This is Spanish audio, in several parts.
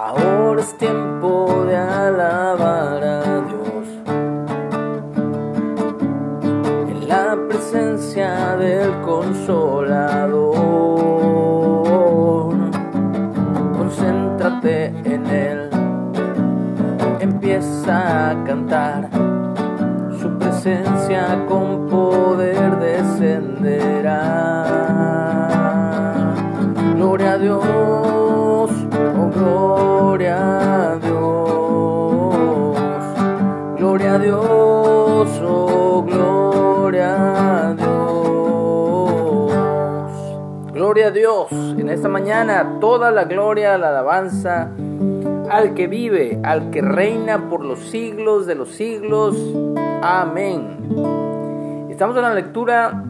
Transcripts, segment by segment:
Ahora es tiempo de alabar a Dios. En la presencia del consolador. Concéntrate en Él. Empieza a cantar. Su presencia con poder descenderá. Gloria a Dios, oh gloria a Dios. Gloria a Dios. En esta mañana toda la gloria, la alabanza al que vive, al que reina por los siglos de los siglos. Amén. Estamos en la lectura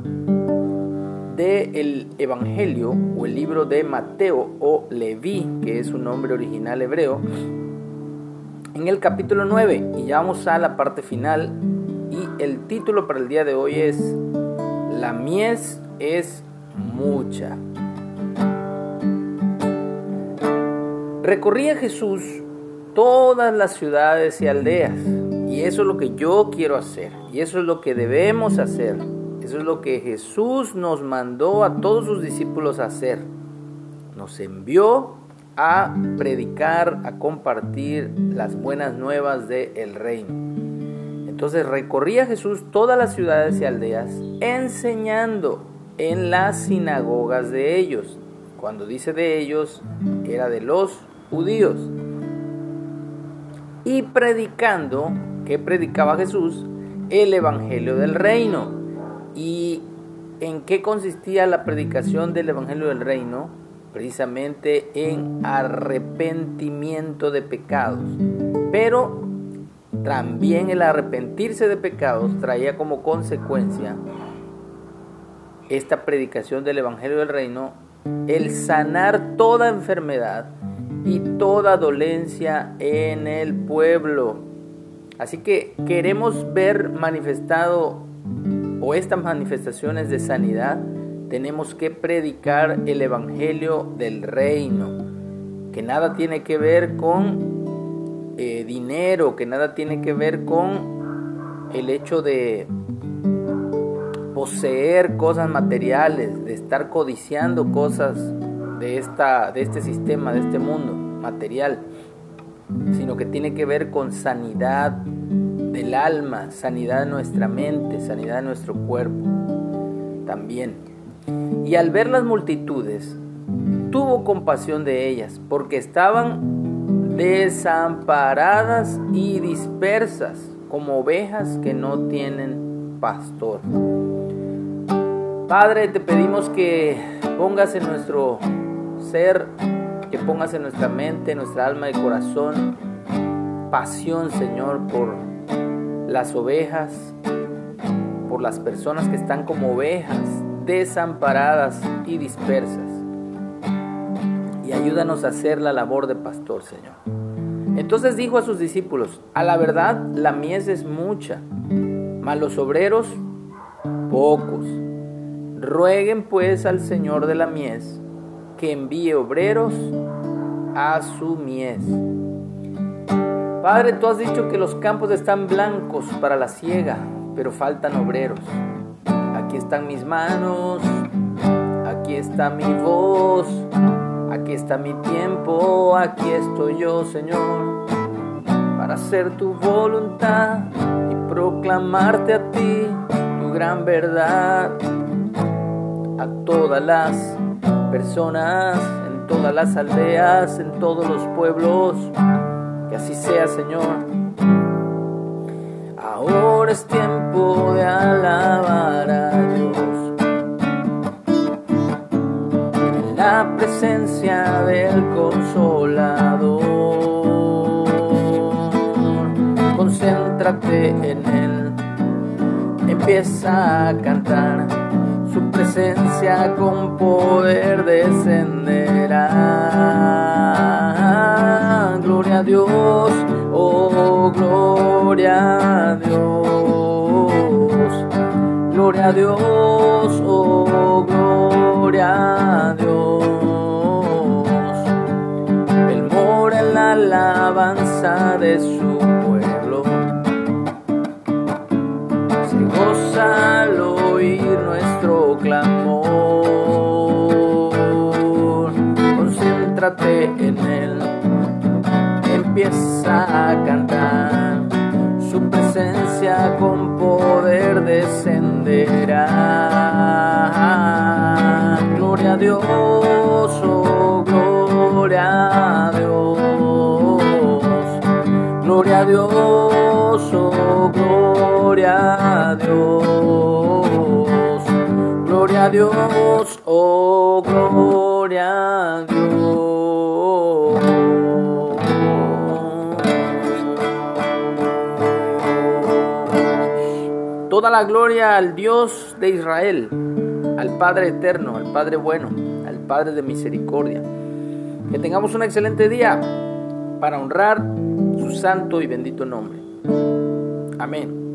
del Evangelio o el libro de Mateo o Leví, que es su nombre original hebreo, en el capítulo 9. Y ya vamos a la parte final. Y el título para el día de hoy es La mies es mucha. Recorría Mies todas las ciudades y aldeas. Y eso es lo que yo quiero hacer. Y eso es lo que debemos hacer. Eso es lo que Jesús nos mandó a todos sus discípulos a hacer. Nos envió a predicar, a compartir las buenas nuevas del reino. Entonces recorría Jesús todas las ciudades y aldeas enseñando en las sinagogas de ellos. Cuando dice de ellos, era de los judíos. Y predicando, que predicaba Jesús, el Evangelio del Reino. ¿Y en qué consistía la predicación del Evangelio del Reino? Precisamente en arrepentimiento de pecados. Pero también el arrepentirse de pecados traía como consecuencia esta predicación del Evangelio del Reino el sanar toda enfermedad y toda dolencia en el pueblo. Así que queremos ver manifestado o estas manifestaciones de sanidad, tenemos que predicar el Evangelio del Reino, que nada tiene que ver con eh, dinero, que nada tiene que ver con el hecho de poseer cosas materiales, de estar codiciando cosas de, esta, de este sistema, de este mundo material, sino que tiene que ver con sanidad del alma, sanidad de nuestra mente, sanidad de nuestro cuerpo también. Y al ver las multitudes, tuvo compasión de ellas, porque estaban desamparadas y dispersas como ovejas que no tienen pastor. Padre, te pedimos que pongas en nuestro ser, que pongas en nuestra mente, nuestra alma y corazón pasión, Señor, por las ovejas, por las personas que están como ovejas, desamparadas y dispersas. Y ayúdanos a hacer la labor de pastor, Señor. Entonces dijo a sus discípulos, a la verdad la mies es mucha, mas los obreros pocos. Rueguen pues al Señor de la mies que envíe obreros a su mies. Padre, tú has dicho que los campos están blancos para la siega, pero faltan obreros. Aquí están mis manos, aquí está mi voz, aquí está mi tiempo, aquí estoy yo, Señor, para hacer tu voluntad y proclamarte a ti tu gran verdad a todas las personas, en todas las aldeas, en todos los pueblos. Que así sea, Señor. Ahora es tiempo de alabar a Dios. En la presencia del consolador. Concéntrate en Él. Empieza a cantar su presencia con poder descenderá. Gloria a Dios, oh gloria a Dios. Gloria a Dios, oh gloria a Dios. El mora en la alabanza de su pueblo. Se goza al oír nuestro clamor. Concéntrate en él, empieza a cantar. Gloria a Dios, oh gloria a Dios. Gloria a Dios, oh gloria a Dios. Gloria a Dios, oh gloria a Dios. Toda la gloria al Dios de Israel, al Padre eterno, al Padre bueno, al Padre de misericordia. Que tengamos un excelente día para honrar su santo y bendito nombre. Amén.